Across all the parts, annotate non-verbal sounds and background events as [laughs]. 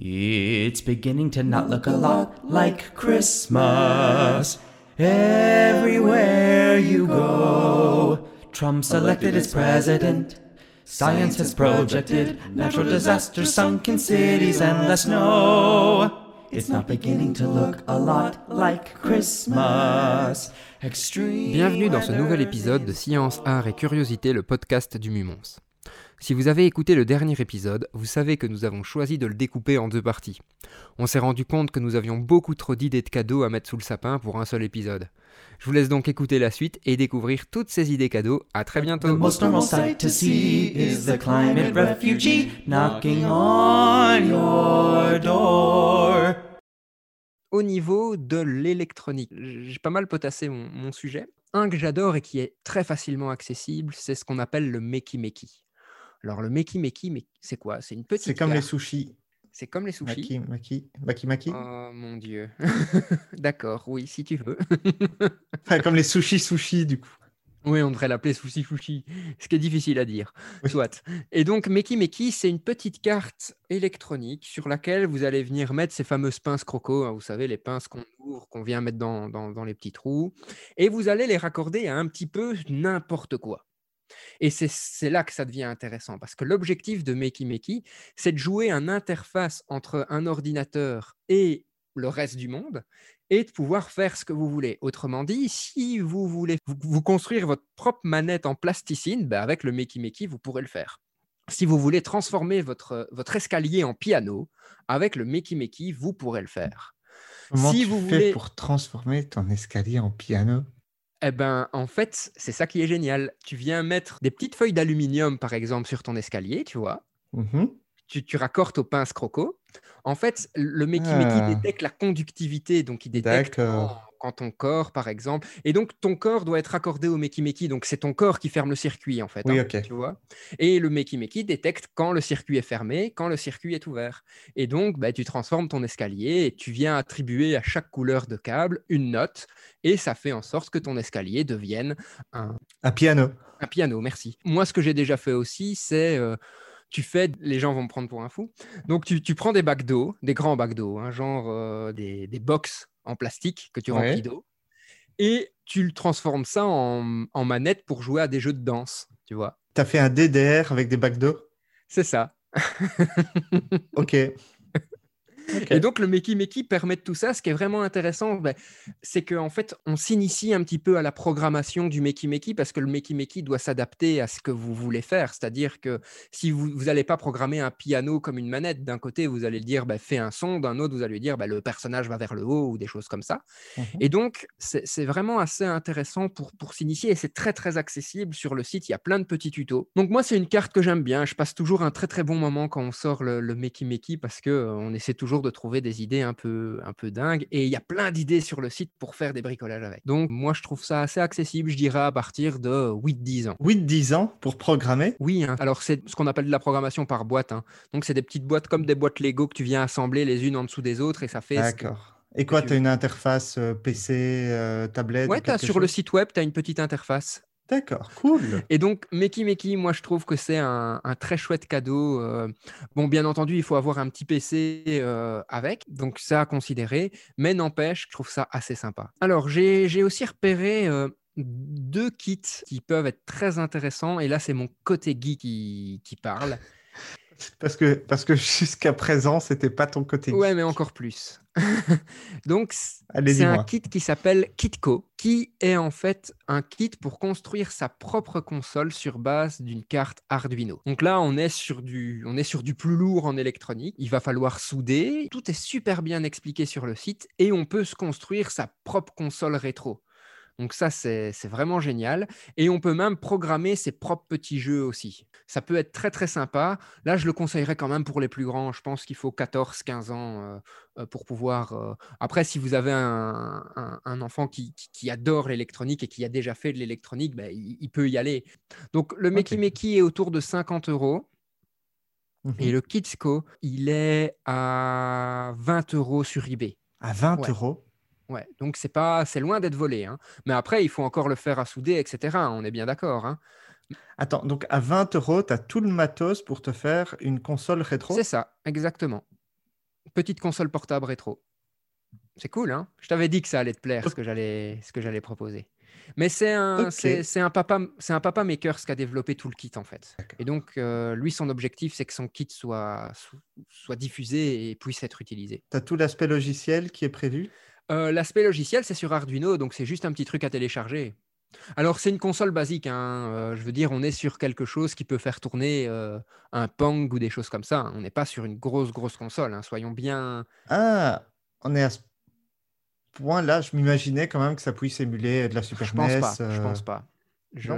It's beginning to not look a lot like Christmas. Everywhere you go, Trump's elected as president. Science has projected natural disasters, sunken cities, endless snow. It's not beginning to look a lot like Christmas. Extreme Bienvenue dans ce nouvel épisode de Science, Art et Curiosité, le podcast du Mumons. Si vous avez écouté le dernier épisode, vous savez que nous avons choisi de le découper en deux parties. On s'est rendu compte que nous avions beaucoup trop d'idées de cadeaux à mettre sous le sapin pour un seul épisode. Je vous laisse donc écouter la suite et découvrir toutes ces idées cadeaux. À très The bientôt. most normal sight to see is the climate refugee knocking on your door. Au niveau de l'électronique, j'ai pas mal potassé mon, mon sujet. Un que j'adore et qui est très facilement accessible, c'est ce qu'on appelle le Meki Meki. Alors le Meki Meki, mais c'est quoi? C'est une petite C'est comme les sushis. C'est comme les sushis. Maki, maki, maki, maki. Oh mon dieu. [laughs] D'accord, oui, si tu veux. [laughs] Enfin, comme les sushis, sushis, du coup. oui, on devrait l'appeler sushi sushi, ce qui est difficile à dire. Oui. Soit. Et donc, Meki Meki, c'est une petite carte électronique sur laquelle vous allez venir mettre ces fameuses pinces croco, hein, vous savez, les pinces qu'on ouvre, qu'on vient mettre dans, dans- dans les petits trous, et vous allez les raccorder à un petit peu n'importe quoi. Et c'est là que ça devient intéressant, parce que l'objectif de Meki Meki, c'est de jouer un interface entre un ordinateur et le reste du monde, et de pouvoir faire ce que vous voulez. Autrement dit, si vous voulez vous, construire votre propre manette en plasticine, ben avec le Meki Meki, vous pourrez le faire. Si vous voulez transformer votre, votre escalier en piano, avec le Meki Meki, vous pourrez le faire. Comment Si tu vous fais voulez- pour transformer ton escalier en piano? Eh ben, en fait, c'est ça qui est génial. Tu viens mettre des petites feuilles d'aluminium, par exemple, sur ton escalier, tu vois. Mhm. tu, tu raccordes aux pinces croco. En fait, le Meki Ah. Détecte la conductivité, donc il détecte D'accord. Quand ton corps, par exemple, et donc ton corps doit être raccordé au Meki Meki, donc c'est ton corps qui ferme le circuit, en fait. Oui, hein, ok. Tu vois et le Meki Meki détecte quand le circuit est fermé, quand le circuit est ouvert. Et donc, bah, tu transformes ton escalier et tu viens attribuer à chaque couleur de câble une note, et ça fait en sorte que ton escalier devienne un, Un piano. un piano, merci. Moi, ce que j'ai déjà fait aussi, c'est euh, tu fais, les gens vont me prendre pour un fou. Donc, tu, tu prends des bacs d'eau, des grands bacs d'eau, hein, genre euh, des, des box en plastique que tu Ouais. remplis d'eau, et tu le transformes ça en, en manette pour jouer à des jeux de danse, tu vois. T'as fait un DDR avec des bacs d'eau? C'est ça. [laughs] Ok. Et donc, le Meki Meki permet de tout ça. Ce qui est vraiment intéressant, ben, c'est qu'en fait, on s'initie un petit peu à la programmation du Meki Meki parce que le Meki Meki doit s'adapter à ce que vous voulez faire. C'est-à-dire que si vous n'allez pas programmer un piano comme une manette, d'un côté, vous allez le dire, ben, fais un son, d'un autre, vous allez lui dire, ben, le personnage va vers le haut ou des choses comme ça. Mhm. Et donc, c'est vraiment assez intéressant pour, pour s'initier et c'est très, très accessible sur le site. Il y a plein de petits tutos. Donc, moi, c'est une carte que j'aime bien. Je passe toujours un très, très bon moment quand on sort le, le Meki Meki parce que euh, essaie toujours de trouver des idées un peu, un peu dingues. Et il y a plein d'idées sur le site pour faire des bricolages avec. Donc, moi, je trouve ça assez accessible, je dirais, à partir de 8-10 ans. 8-10 ans pour programmer? Oui, hein. alors c'est ce qu'on appelle de la programmation par boîte. hein. Donc, c'est des petites boîtes comme des boîtes Lego que tu viens assembler les unes en dessous des autres et ça fait. D'accord. Et quoi, tu as une interface euh, PC, euh, tablette Ouais, quelque sur le site web, tu as une petite interface. D'accord, cool. Et donc, Meki Meki, moi, je trouve que c'est un, très chouette cadeau. euh, bon, bien entendu, il faut avoir un petit PC euh, avec, donc ça à considérer, mais n'empêche, je trouve ça assez sympa. Alors, j'ai aussi repéré euh, deux kits qui peuvent être très intéressants, et là, c'est mon côté geek qui parle. Parce que, parce que [laughs] jusqu'à présent, c'était pas ton côté. Ouais, mais encore plus. [laughs] Donc, c'est un kit qui s'appelle Kitco, qui est en fait un kit pour construire sa propre console sur base d'une carte Arduino. Donc là, on est sur du, on est sur du plus lourd en électronique. Il va falloir souder. Tout est super bien expliqué sur le site et on peut se construire sa propre console rétro. Donc ça, c'est c'est vraiment génial. Et on peut même programmer ses propres petits jeux aussi. Ça peut être très, très sympa. Là, je le conseillerais quand même pour les plus grands. Je pense qu'il faut 14-15 ans euh, euh, pour pouvoir... euh, Après, si vous avez un, un- un enfant qui, qui- qui adore l'électronique et qui a déjà fait de l'électronique, ben, il, il peut y aller. Donc, le Meki. Meki est autour de 50 euros. Et le Kidsco, il est à 20 euros sur eBay. À 20 Ouais. euros? Ouais, donc c'est pas, c'est loin d'être volé. hein. Mais après, il faut encore le faire à souder, etc. On est bien d'accord. hein. Attends, donc à 20 euros, tu as tout le matos pour te faire une console rétro? C'est ça, exactement. petite console portable rétro. C'est cool, hein Je t'avais dit que ça allait te plaire, ce que j'allais, ce que j'allais proposer. Mais c'est un, Ok. c'est, un papa, c'est un papa maker ce qui a développé tout le kit en fait. Et donc euh, lui, son objectif, c'est que son kit soit, soit diffusé et puisse être utilisé. Tu as tout l'aspect logiciel qui est prévu? Euh, l'aspect logiciel, c'est sur Arduino, donc c'est juste un petit truc à télécharger. Alors, c'est une console basique. hein, euh, je veux dire, on est sur quelque chose qui peut faire tourner euh, un Pong ou des choses comme ça. hein. On n'est pas sur une grosse, grosse console. hein, Soyons bien. Ah, on est à ce point-là. Je m'imaginais quand même que ça puisse émuler de la Super Je pense NES. pas. Je pense pas. Je,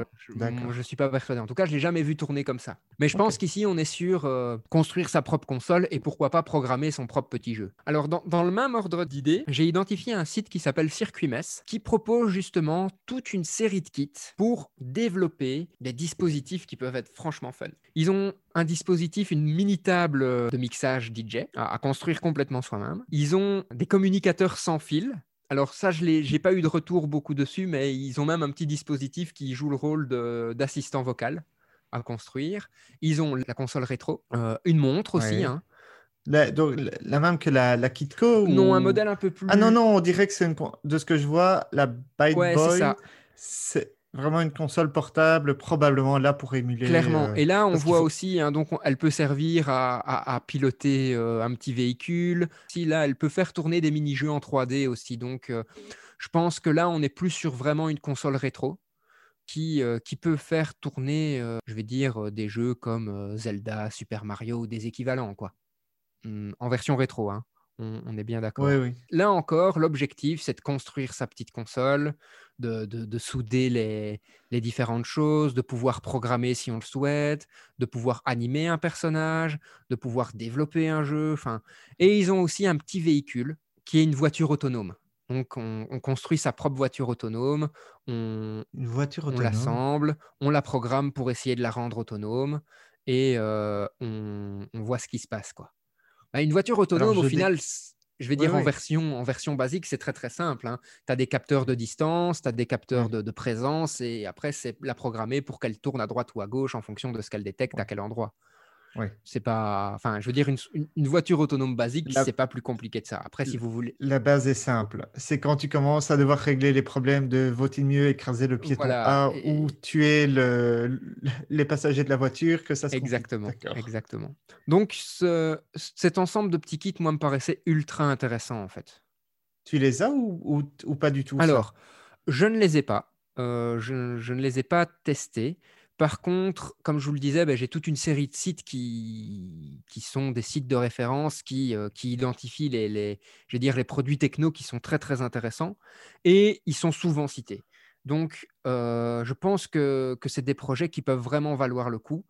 je suis pas persuadé. En tout cas, je l'ai jamais vu tourner comme ça. Mais je pense qu'ici, on est sur euh, construire sa propre console et pourquoi pas programmer son propre petit jeu. Alors, dans, dans le même ordre d'idées, j'ai identifié un site qui s'appelle Circuit Mess qui propose justement toute une série de kits pour développer des dispositifs qui peuvent être franchement fun. Ils ont un dispositif, une mini table euh, de mixage DJ à, à construire complètement soi-même. Ils ont des communicateurs sans fil alors ça, je n'ai pas eu de retour beaucoup dessus, mais ils ont même un petit dispositif qui joue le rôle d'assistant vocal à construire. Ils ont la console rétro, euh, une montre aussi. Ouais. hein. La, donc, la- la même que la, la Kitco Non, un modèle un peu plus... Ah non, non, on dirait que c'est une. De ce que je vois, la Byte Ouais, c'est Boy, ça. c'est vraiment une console portable, probablement là pour émuler. Clairement. euh, Et là, on voit faut- aussi, hein, donc on- elle peut servir à, à- à piloter euh, un petit véhicule. Si là, elle peut faire tourner des mini-jeux en 3D aussi. Donc, euh, je pense que là, on est plus sur vraiment une console rétro qui, qui peut faire tourner, je vais dire, des jeux comme Zelda, Super Mario ou des équivalents, quoi. Hum, en version rétro, hein. On, on est bien d'accord. Oui, oui. Là encore, l'objectif, c'est de construire sa petite console, de, de- de souder les, les différentes choses, de pouvoir programmer si on le souhaite, de pouvoir animer un personnage, de pouvoir développer un jeu. Enfin, et ils ont aussi un petit véhicule qui est une voiture autonome. Donc, on, on construit sa propre voiture autonome, on, l'assemble, on la programme pour essayer de la rendre autonome et euh, on, on voit ce qui se passe. Quoi. Bah, une voiture autonome, au final, je vais Oui, dire en, version, en version basique, c'est très très simple. Tu as des capteurs de distance, tu as des capteurs de, de présence et après, c'est la programmer pour qu'elle tourne à droite ou à gauche en fonction de ce qu'elle détecte à quel endroit. Oui. C'est pas. Enfin, je veux dire, une, une- voiture autonome basique, La- c'est pas plus compliqué que ça. Après, si vous voulez. La base est simple. C'est quand tu commences à devoir régler les problèmes de vaut-il mieux écraser le piéton Voilà, A et- ou tuer le, les passagers de la voiture que ça se. Exactement, exactement. Donc, ce- cet ensemble de petits kits, moi, me paraissait ultra intéressant, en fait. Tu les as ou, ou, ou pas du tout Alors, je ne les ai pas. Euh, je, je ne les ai pas testés. Par contre, comme je vous le disais, ben, j'ai toute une série de sites qui, qui sont des sites de référence qui, euh, qui identifient les, les, je vais dire, les produits techno qui sont très, très intéressants et ils sont souvent cités. Donc, euh, je pense que, que c'est des projets qui peuvent vraiment valoir le coup.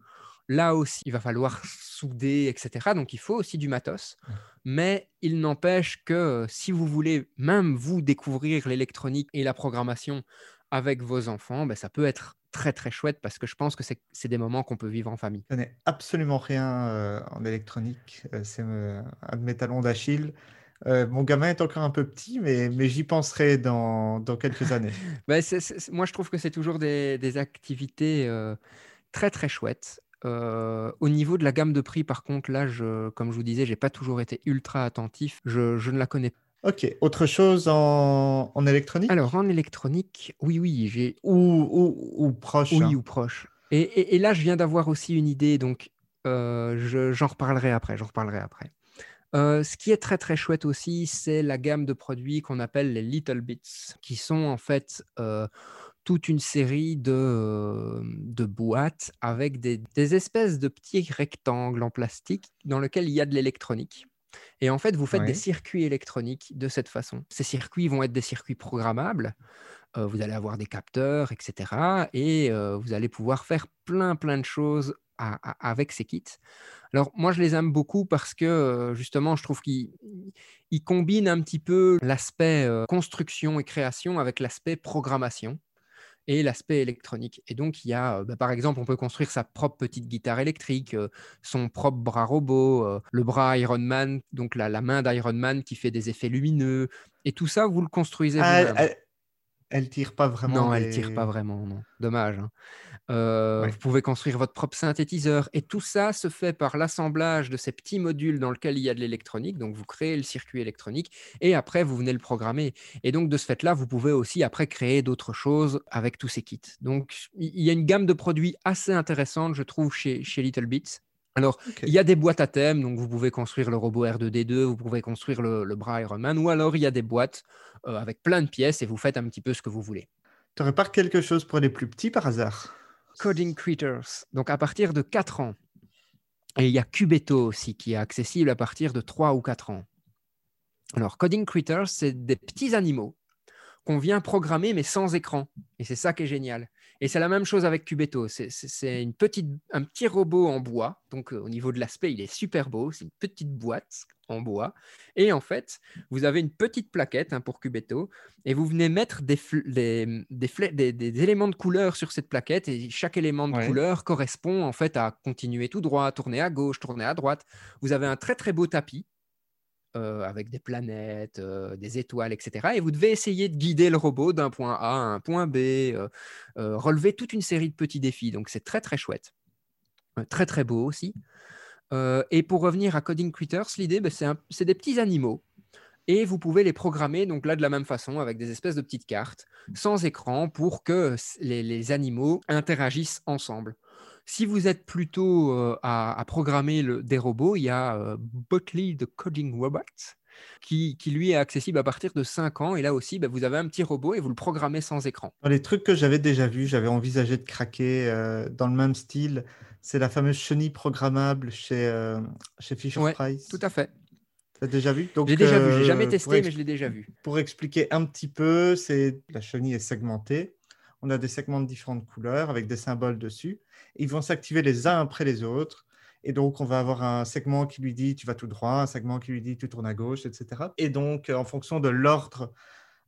Là aussi, il va falloir souder, etc. Donc, il faut aussi du matos. Mais il n'empêche que euh, si vous voulez même vous découvrir l'électronique et la programmation avec vos enfants, ben, ça peut être très très chouette parce que je pense que c'est des moments qu'on peut vivre en famille. Je connais absolument rien euh, en électronique. Euh, c'est euh, un de mes talons d'Achille. Euh, mon gamin est encore un peu petit, mais, mais j'y penserai dans, dans quelques [laughs] années. C'est- moi, je trouve que c'est toujours des, des activités euh, très très chouettes. Euh, au niveau de la gamme de prix, par contre, là, je, comme je vous disais, j'ai pas toujours été ultra attentif. Je, je ne la connais pas. Ok, autre chose en, en électronique? Alors, en électronique, oui, oui, j'ai ou, ou, ou proche Oui, hein. ou proche. Et, et- et là, je viens d'avoir aussi une idée, donc euh, je- j'en reparlerai après. J'en reparlerai après. Euh, ce qui est très très chouette aussi, c'est la gamme de produits qu'on appelle les Little Bits, qui sont en fait euh, toute une série de, euh, de boîtes avec des, des espèces de petits rectangles en plastique dans lesquels il y a de l'électronique. Et en fait, vous faites des circuits électroniques de cette façon. Ces circuits vont être des circuits programmables. Euh, vous allez avoir des capteurs, etc. Et euh, vous allez pouvoir faire plein, plein de choses à- à- avec ces kits. Alors, moi, je les aime beaucoup parce que, euh, justement, je trouve qu'ils ils combinent un petit peu l'aspect construction et création avec l'aspect programmation et l'aspect électronique. Et donc, il y a, euh, bah, par exemple, on peut construire sa propre petite guitare électrique, euh, son propre bras robot, euh, le bras Iron Man, donc la, la main d'Iron Man qui fait des effets lumineux. Et tout ça, vous le construisez Ah, vous-même. Elle, elle tire pas vraiment. Non, elle les- tire pas vraiment, non. Dommage. hein. Euh, vous pouvez construire votre propre synthétiseur. Et tout ça se fait par l'assemblage de ces petits modules dans lesquels il y a de l'électronique. Donc, vous créez le circuit électronique et après, vous venez le programmer. Et donc, de ce fait-là, vous pouvez aussi après créer d'autres choses avec tous ces kits. Donc, il y a une gamme de produits assez intéressante, je trouve, chez, chez Little Bits. Alors, il y a des boîtes à thème, donc vous pouvez construire le robot R2D2, vous pouvez construire le, bras Iron Man, ou alors il y a des boîtes euh, avec plein de pièces et vous faites un petit peu ce que vous voulez. Tu n'aurais pas quelque chose pour les plus petits par hasard? Coding Creatures, donc à partir de 4 ans. Et il y a Cubeto aussi qui est accessible à partir de 3 ou 4 ans. Alors, Coding Creatures, c'est des petits animaux qu'on vient programmer mais sans écran. Et c'est ça qui est génial. Et c'est la même chose avec Cubeto. C'est une petite, un petit robot en bois. Donc, euh, au niveau de l'aspect, il est super beau. C'est une petite boîte en bois. Et en fait, vous avez une petite plaquette hein, pour Cubeto. Et vous venez mettre des, des, des, des, éléments de couleur sur cette plaquette. Et chaque élément de couleur correspond en fait à continuer tout droit, tourner à gauche, tourner à droite. Vous avez un très très beau tapis euh, avec des planètes, euh, des étoiles, etc. Et vous devez essayer de guider le robot d'un point A à un point B, euh, relever toute une série de petits défis. Donc c'est très très chouette, très très beau aussi. et pour revenir à Coding Critters, l'idée, ben, c'est des petits animaux. Et vous pouvez les programmer donc là de la même façon avec des espèces de petites cartes sans écran pour que les animaux interagissent ensemble. Si vous êtes plutôt euh, à, programmer des robots, il y a euh, Botley the Coding Robot qui, lui est accessible à partir de 5 ans. Et là aussi, bah, vous avez un petit robot et vous le programmez sans écran. Dans les trucs que j'avais déjà vus, j'avais envisagé de craquer euh, dans le même style. C'est la fameuse chenille programmable chez, chez Fisher Price. Tout à fait. Tu as déjà vu? J'ai déjà vu, j'ai jamais testé, mais je l'ai déjà vu. Pour expliquer un petit peu, c'est la chenille est segmentée on a des segments de différentes couleurs avec des symboles dessus. Ils vont s'activer les uns après les autres. Et donc, on va avoir un segment qui lui dit tu vas tout droit, un segment qui lui dit tu tournes à gauche, etc. Et donc, en fonction de l'ordre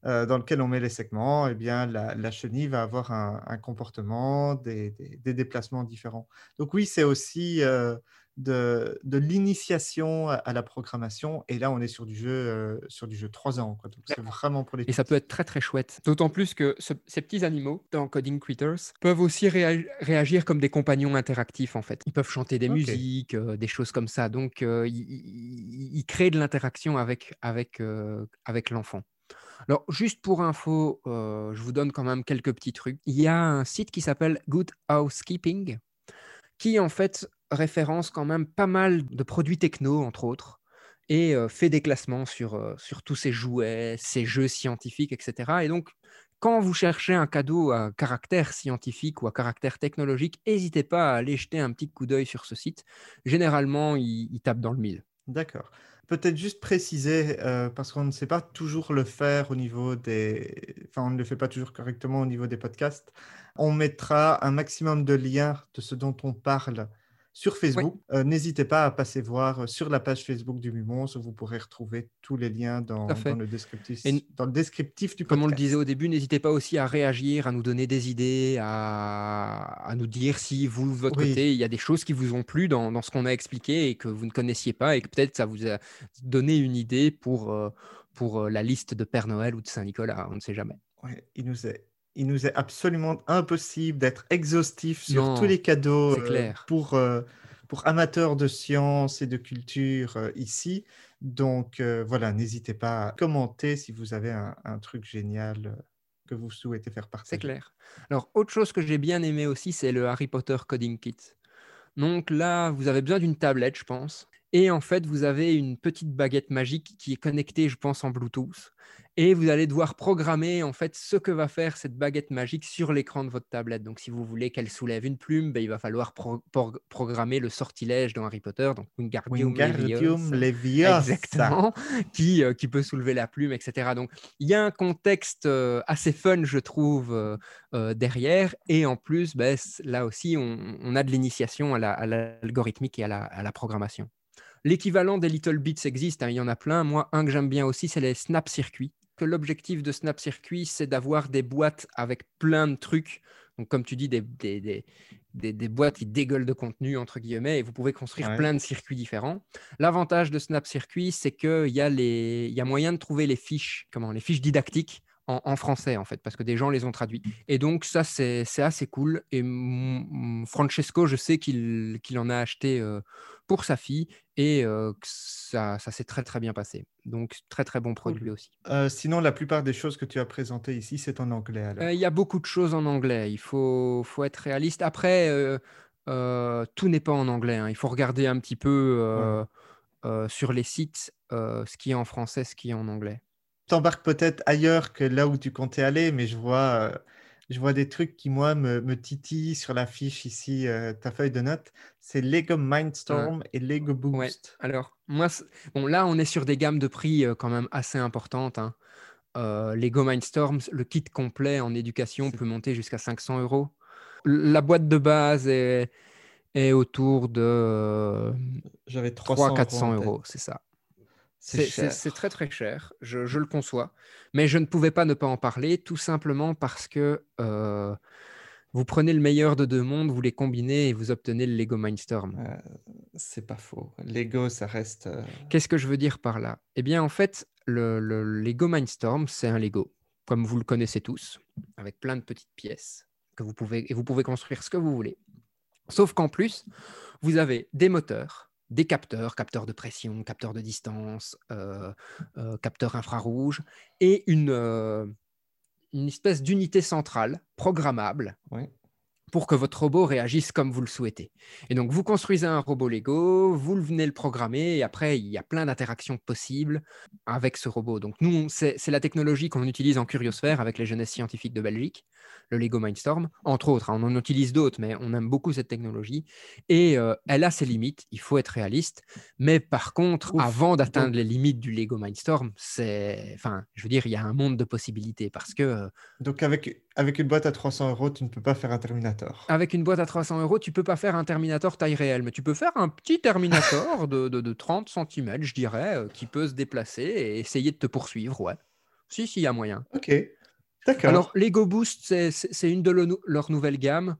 euh, dans lequel on met les segments, eh bien, la, chenille va avoir un, comportement, des, déplacements différents. Donc oui, c'est aussi euh, de, l'initiation à, la programmation. Et là, on est sur du jeu, euh, sur du jeu 3 ans. Donc, c'est vraiment pour les. Et ça peut être très très chouette. D'autant plus que ces petits animaux dans Coding Critters peuvent aussi réagir comme des compagnons interactifs en fait. Ils peuvent chanter des musiques, euh, des choses comme ça. Donc, euh, ils, créent de l'interaction avec, avec, avec l'enfant. Alors, juste pour info, je vous donne quand même quelques petits trucs. Il y a un site qui s'appelle Good Housekeeping qui en fait référence quand même pas mal de produits techno, entre autres, et fait des classements sur, sur tous ces jouets, ces jeux scientifiques, etc. Et donc, quand vous cherchez un cadeau à caractère scientifique ou à caractère technologique, n'hésitez pas à aller jeter un petit coup d'œil sur ce site. Généralement, il, il tape dans le mille. D'accord. Peut-être juste préciser, parce qu'on ne sait pas toujours le faire au niveau des... Enfin, on ne le fait pas toujours correctement au niveau des podcasts. On mettra un maximum de liens de ce dont on parle sur Facebook. Euh, n'hésitez pas à passer voir euh, sur la page Facebook du Mumons où vous pourrez retrouver tous les liens dans, le, descriptif, dans le descriptif du podcast. Comme on le disait au début, n'hésitez pas aussi à réagir, à nous donner des idées, à, nous dire si vous, de votre côté, il y a des choses qui vous ont plu dans, ce qu'on a expliqué et que vous ne connaissiez pas et que peut-être ça vous a donné une idée pour, euh, pour la liste de Père Noël ou de Saint-Nicolas. On ne sait jamais. Ouais, il nous est il nous est absolument impossible d'être exhaustif sur tous les cadeaux euh, pour, euh, pour amateurs de sciences et de culture euh, ici. Donc voilà, n'hésitez pas à commenter si vous avez un, truc génial que vous souhaitez faire partager. C'est clair. Alors, autre chose que j'ai bien aimé aussi, c'est le Harry Potter Coding Kit. Donc là, vous avez besoin d'une tablette, je pense. Et en fait, vous avez une petite baguette magique qui est connectée, je pense, en Bluetooth et vous allez devoir programmer en fait ce que va faire cette baguette magique sur l'écran de votre tablette. Donc, si vous voulez qu'elle soulève une plume, ben, il va falloir programmer le sortilège dans Harry Potter, donc Wingardium, Leviosa, exactement, qui, euh, qui peut soulever la plume, etc. Donc, il y a un contexte euh, assez fun, je trouve, euh, derrière, et en plus, ben, là aussi, on, a de l'initiation à l'algorithmique et à la, à la programmation. L'équivalent des Little Bits existe, hein, il y en a plein. Moi, un que j'aime bien aussi, c'est les Snap Circuits que l'objectif de Snap Circuit, c'est d'avoir des boîtes avec plein de trucs. Donc, comme tu dis, des, des, des, boîtes qui dégueulent de contenu, entre guillemets, et vous pouvez construire plein de circuits différents. L'avantage de Snap Circuit, c'est qu'il y, a les... y a moyen de trouver les fiches, comment, les fiches didactiques en, en français, en fait, parce que des gens les ont traduits. Et donc, ça, c'est assez cool. Et Francesco, je sais qu'il qu'il en a acheté euh, pour sa fille et euh, ça, ça s'est très, très bien passé. Donc, très, très bon produit aussi. Euh, sinon, la plupart des choses que tu as présentées ici, c'est en anglais. Euh, Il y a beaucoup de choses en anglais. Il faut, faut être réaliste. Après, tout n'est pas en anglais. hein. Il faut regarder un petit peu sur les sites ce qui est en français, ce qui est en anglais. T'embarques peut-être ailleurs que là où tu comptais aller, mais je vois, je vois des trucs qui, moi, me, me titillent sur la fiche ici, euh, ta feuille de notes. C'est Lego Mindstorm et Lego Ouais. Boost. Alors, moi, bon, là, on est sur des gammes de prix euh, quand même assez importantes. hein. Euh, Lego Mindstorms, le kit complet en éducation peut monter jusqu'à 500 euros. La boîte de base est, est autour de euh, J'avais 300 300-400 en tête. euros, c'est ça. C'est très très cher, je, je le conçois. Mais je ne pouvais pas ne pas en parler, tout simplement parce que euh, vous prenez le meilleur de deux mondes, vous les combinez et vous obtenez le Lego Mindstorm. Euh, c'est pas faux. Lego, ça reste. euh, Qu'est-ce que je veux dire par là? Eh bien, en fait, le, le Lego Mindstorm, c'est un Lego, comme vous le connaissez tous, avec plein de petites pièces que vous pouvez et vous pouvez construire ce que vous voulez. Sauf qu'en plus, vous avez des moteurs, des capteurs, capteurs de pression, capteurs de distance, euh, euh, capteurs infrarouges, et une, euh, une espèce d'unité centrale programmable. Pour que votre robot réagisse comme vous le souhaitez. Et donc, vous construisez un robot Lego, vous le venez le programmer, et après, il y a plein d'interactions possibles avec ce robot. Donc, nous, c'est la technologie qu'on utilise en Curiosphère avec les jeunesses scientifiques de Belgique, le Lego Mindstorm, entre autres. hein. on en utilise d'autres, mais on aime beaucoup cette technologie. Et euh, elle a ses limites, il faut être réaliste. Mais par contre, Ouf, avant d'atteindre les limites du Lego Mindstorm, c'est. Enfin, je veux dire, il y a un monde de possibilités parce que. euh, Donc, avec, avec une boîte à 300 euros, tu ne peux pas faire un Terminator. Avec une boîte à 300 euros, tu peux pas faire un Terminator taille réelle, mais tu peux faire un petit Terminator de, de- de 30 cm, je dirais, euh, qui peut se déplacer et essayer de te poursuivre, ouais. Si, si, il y a moyen. Ok. D'accord. Alors, Lego Boost, c'est- une de le- leurs nouvelles gammes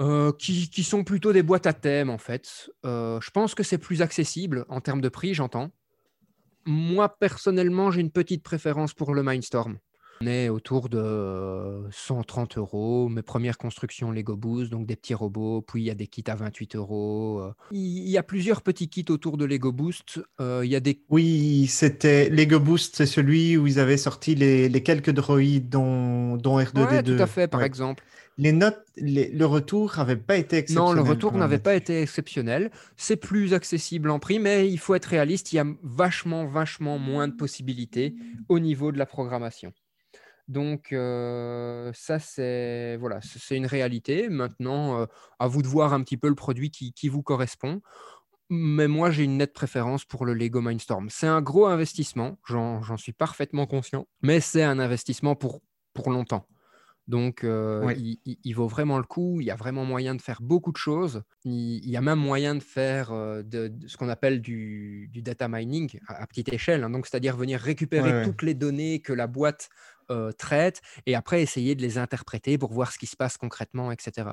euh, qui, qui sont plutôt des boîtes à thème, en fait. Euh, je pense que c'est plus accessible en termes de prix, j'entends. Moi, personnellement, j'ai une petite préférence pour le Mindstorm. On est autour de euh, 130 euros. Mes premières constructions Lego Boost, donc des petits robots. Puis il y a des kits à 28 euros. Il y a plusieurs petits kits autour de Lego Boost. Euh, Il y a des Oui, c'était Lego Boost, c'est celui où ils avaient sorti les, les quelques droïdes, dont, dont R2D2. Ouais, tout à fait, par Ouais. exemple. Les notes, les- le retour n'avait pas été Non, exceptionnel. le retour n'avait pas été exceptionnel. C'est plus accessible en prix, mais il faut être réaliste. Il y a vachement, vachement moins de possibilités au niveau de la programmation. Donc, euh, ça, c'est voilà, c'est une réalité. Maintenant, euh, à vous de voir un petit peu le produit qui, qui vous correspond. Mais moi, j'ai une nette préférence pour le Lego Mindstorm. C'est un gros investissement, j'en suis parfaitement conscient, mais c'est un investissement pour, pour longtemps. Donc, euh, il, il- il vaut vraiment le coup. Il y a vraiment moyen de faire beaucoup de choses. Il, il y a même moyen de faire euh, de, de ce qu'on appelle du, du data mining à, à petite échelle. hein. donc, c'est-à-dire venir récupérer Ouais, ouais. toutes les données que la boîte euh, et après essayer de les interpréter pour voir ce qui se passe concrètement, etc.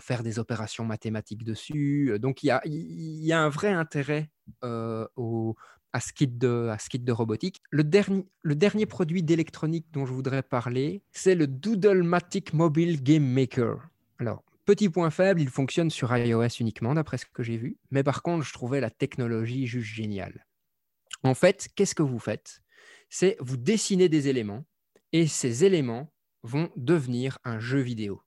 Faire des opérations mathématiques dessus. Donc, il y a, y a un vrai intérêt au, à, ce kit de, à ce kit de robotique. Le, dernier le dernier produit d'électronique dont je voudrais parler, c'est le Doodlematic Mobile Game Maker. Alors, petit point faible, il fonctionne sur iOS uniquement, d'après ce que j'ai vu. Mais par contre, je trouvais la technologie juste géniale. En fait, qu'est-ce que vous faites? C'est vous dessinez des éléments et ces éléments vont devenir un jeu vidéo.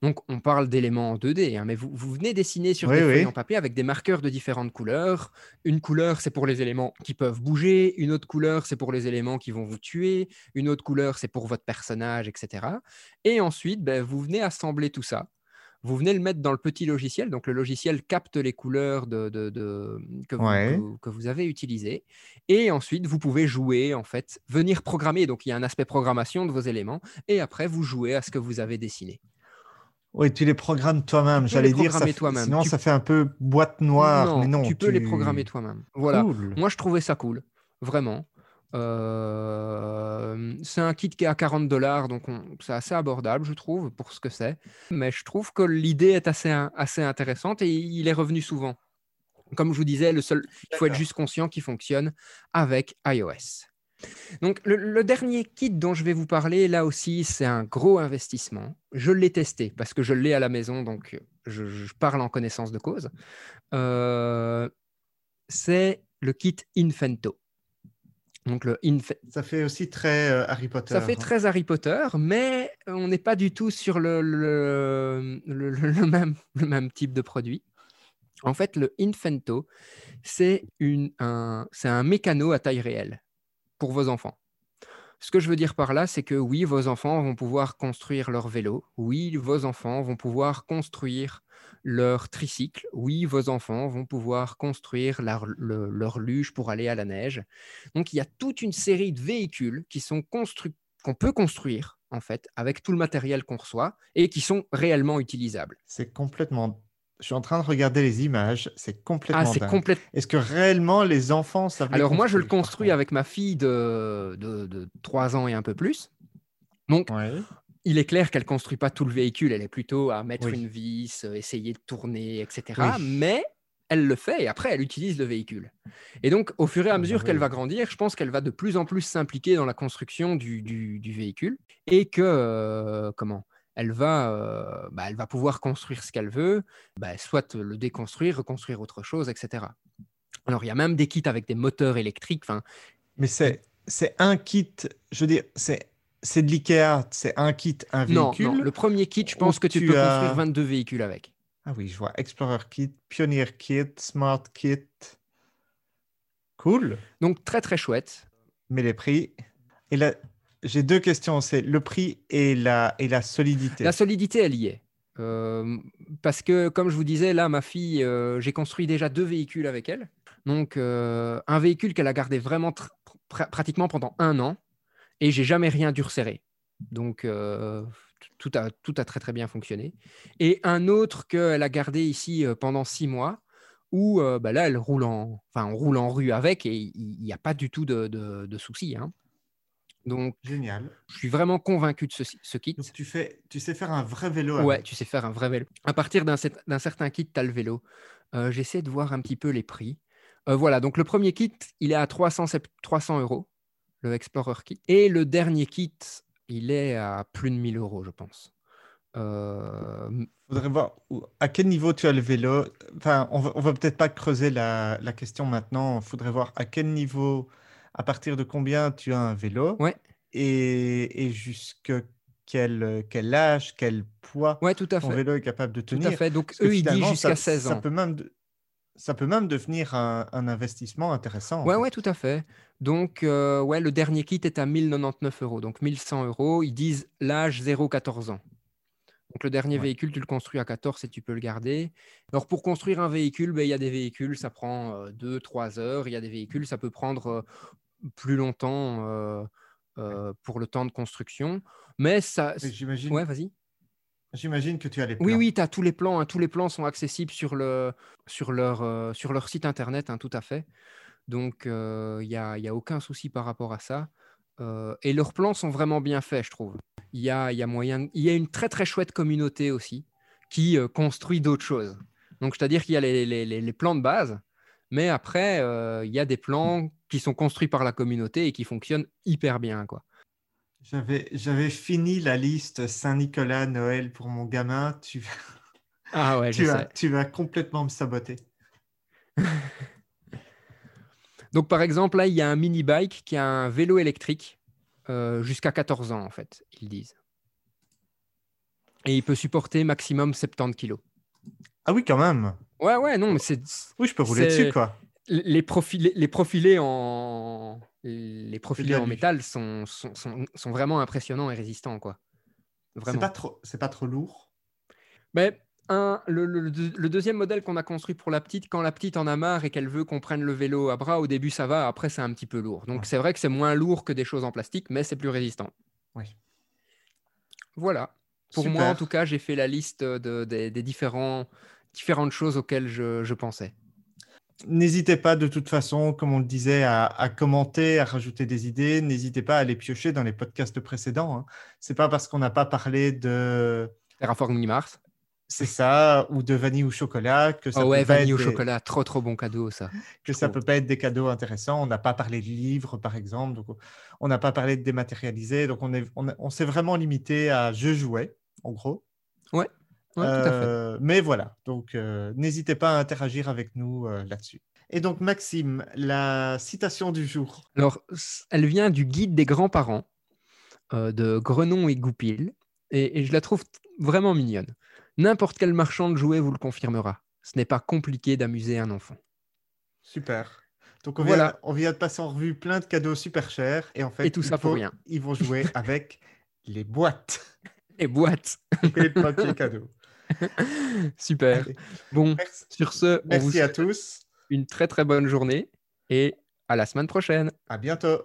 Donc, on parle d'éléments en 2D, hein, mais vous, vous venez dessiner sur Oui, des feuilles en papier avec des marqueurs de différentes couleurs. Une couleur, c'est pour les éléments qui peuvent bouger. Une autre couleur, c'est pour les éléments qui vont vous tuer. Une autre couleur, c'est pour votre personnage, etc. Et ensuite, ben, vous venez assembler tout ça. Vous venez le mettre dans le petit logiciel. Donc, le logiciel capte les couleurs de, de- de- que, vous, Ouais. que vous- que vous avez utilisées. Et ensuite, vous pouvez jouer, en fait, venir programmer. Donc, il y a un aspect programmation de vos éléments. Et après, vous jouez à ce que vous avez dessiné. Oui, tu les programmes toi-même. J'allais dire, ça toi-même. sinon Tu- ça fait un peu boîte noire. mais non, tu peux les programmer toi-même. Voilà. Cool. Moi, je trouvais ça cool, vraiment. Euh, c'est un kit qui est à 40 dollars, donc on- c'est assez abordable, je trouve, pour ce que c'est. Mais je trouve que l'idée est assez, assez intéressante et il est revenu souvent. Comme je vous disais, le seul, il faut être juste conscient qu'il fonctionne avec iOS. Donc, le, le dernier kit dont je vais vous parler, là aussi, c'est un gros investissement. Je l'ai testé parce que je l'ai à la maison, donc je, je parle en connaissance de cause. Euh, c'est le kit Infento. Donc, le Ça fait aussi très euh, Harry Potter. ça fait hein. très Harry Potter, mais on n'est pas du tout sur le, le- le- le- le même, le même type de produit. En fait, le Infento, c'est une- un, c'est un mécano à taille réelle pour vos enfants. Ce que je veux dire par là, c'est que oui, vos enfants vont pouvoir construire leur vélo. Oui, vos enfants vont pouvoir construire leur tricycle. Oui, vos enfants vont pouvoir construire leur, le- leur luge pour aller à la neige. Donc, il y a toute une série de véhicules qui sont construits, qu'on peut construire, en fait, avec tout le matériel qu'on reçoit et qui sont réellement utilisables. C'est complètement. Je suis en train de regarder les images. C'est complètement. Ah, c'est complètement. Est-ce que réellement les enfants savent Alors, moi, je le construis avec ma fille de, de, de 3 ans et un peu plus. Donc, Ouais. il est clair qu'elle construit pas tout le véhicule, elle est plutôt à mettre Oui. une vis, euh, essayer de tourner, etc. Oui. Mais elle le fait et après elle utilise le véhicule. Et donc au fur et à Ah bah mesure qu'elle oui. va grandir, je pense qu'elle va de plus en plus s'impliquer dans la construction du, du- du véhicule et que euh, comment? Elle va, euh, bah, elle va pouvoir construire ce qu'elle veut, bah, soit le déconstruire, reconstruire autre chose, etc. Alors il y a même des kits avec des moteurs électriques. Mais c'est c'est un kit. Je veux dire, c'est c'est de l'IKEA. C'est un kit, un non, véhicule. non, le premier kit, je pense que tu, tu peux as- construire 22 véhicules avec. Ah oui, je vois. Explorer kit, Pioneer kit, Smart kit. Cool. Donc très très chouette. Mais les prix. Et là, j'ai deux questions. C'est le prix et la, et la solidité. La solidité, elle y est. Euh, parce que, comme je vous disais, là, ma fille, euh, j'ai construit déjà deux véhicules avec elle. Donc, euh, un véhicule qu'elle a gardé vraiment pratiquement pendant un an et j'ai jamais rien dû resserrer. Donc, tout, a, tout a très très bien fonctionné. Et un autre qu'elle a gardé ici pendant six mois où bah là, elle roule en, on roule en rue avec et il n'y a pas du tout de, de, de soucis. hein. Donc, Génial. je suis vraiment convaincu de ce, ce kit. Donc tu fais, tu sais faire un vrai vélo. Ouais, avec. tu sais faire un vrai vélo. À partir d'un cer- d'un certain kit, tu as le vélo. Euh, J'essaie de voir un petit peu les prix. Euh, voilà, donc le premier kit, il est à 300, sept- 300 euros, le Explorer Kit. Et le dernier kit, il est à plus de 1000 euros, je pense. Euh, Faudrait voir à quel niveau tu as le vélo. Enfin, on va, on va peut-être pas creuser la, la question maintenant. Il faudrait voir à quel niveau, à partir de combien tu as un vélo. Ouais. Et, et jusque quel, quel âge, quel poids ouais, tout à ton fait. vélo est capable de Tout tenir? à fait. Donc, Parce eux, ils disent jusqu'à ça- 16 Ça ans. peut même, ça peut même devenir un, un investissement intéressant. en Ouais, tout à fait. Donc, euh, ouais, le dernier kit est à 1099 euros, donc 1100 euros. Ils disent l'âge 0-14 ans. Donc, le dernier Ouais. véhicule, tu le construis à 14 et tu peux le garder. Alors, pour construire un véhicule, ben, il y a des véhicules, ça prend 2-3 heures. Il y a des véhicules, ça peut prendre euh, plus longtemps euh, euh, pour le temps de construction. Mais ça. J'imagine Ouais, vas-y. j'imagine que tu as les Oui, plans. oui, tu as tous les plans. hein. Tous les plans sont accessibles sur, le, sur, leur, euh, sur leur site internet, hein, tout à fait. Donc, il n'y a, y a aucun souci par rapport à ça. Euh, et leurs plans sont vraiment bien faits, je trouve. Il y a, y a moyen. Il y a une très, très chouette communauté aussi qui construit d'autres choses. Donc, c'est-à-dire qu'il y a les, les- les- les plans de base, mais après, euh, il y a des plans qui sont construits par la communauté et qui fonctionnent hyper bien. Quoi. J'avais, fini la liste Saint-Nicolas, Noël pour mon gamin. Tu, Ah ouais, je tu, sais. vas, tu vas complètement me saboter. [laughs] Donc, par exemple, là, il y a un mini-bike qui a un vélo électrique euh, jusqu'à 14 ans, en fait, ils disent. Et il peut supporter maximum 70 kilos. Ah oui, quand même. Ouais, ouais, non, mais c'est Oui, je peux rouler C'est- dessus, quoi. les profilés, les profilés en les profilés en métal sont, sont, sont, sont vraiment impressionnants et résistants, quoi. C'est Vraiment. pas trop, c'est pas trop lourd? Mais un, le, le- le deux- le deuxième modèle qu'on a construit pour la petite, quand la petite en a marre et qu'elle veut qu'on prenne le vélo à bras, au début ça va, après c'est un petit peu lourd. Donc Ouais. c'est vrai que c'est moins lourd que des choses en plastique, mais c'est plus résistant. Oui. Voilà. Pour moi, en tout cas, j'ai fait la liste de- des- des différents, différentes choses auxquelles je, je pensais. N'hésitez pas, de toute façon, comme on le disait, à, à commenter, à rajouter des idées. N'hésitez pas à les piocher dans les podcasts précédents. Hein. C'est pas parce qu'on n'a pas parlé de Terraforming Mars. C'est ça, ou de vanille ou chocolat. Que ça Oh ouais, peut pas vanille être des- chocolat, trop trop bon cadeau ça. Que ça trouve. peut pas être des cadeaux intéressants. On n'a pas parlé de livres, par exemple. Donc, on n'a pas parlé de dématérialisé. Donc, on est- on, on s'est vraiment limité à je jouais, en gros. Ouais, Euh, mais voilà, donc euh, n'hésitez pas à interagir avec nous euh, là-dessus. Et donc, Maxime, la citation du jour. Alors, elle vient du guide des grands-parents de Grenon et Goupil, et, et je la trouve vraiment mignonne. N'importe quel marchand de jouets vous le confirmera. Ce n'est pas compliqué d'amuser un enfant. Super. Donc, on, Voilà. vient, on vient de passer en revue plein de cadeaux super chers. Et en fait, Et tout ça pour rien. Ils vont jouer [laughs] avec les boîtes Et boîte et le papier cadeau. [laughs] Super. Allez, Bon, Merci, sur ce, on vous merci à tous. une très très bonne journée et à la semaine prochaine. À bientôt.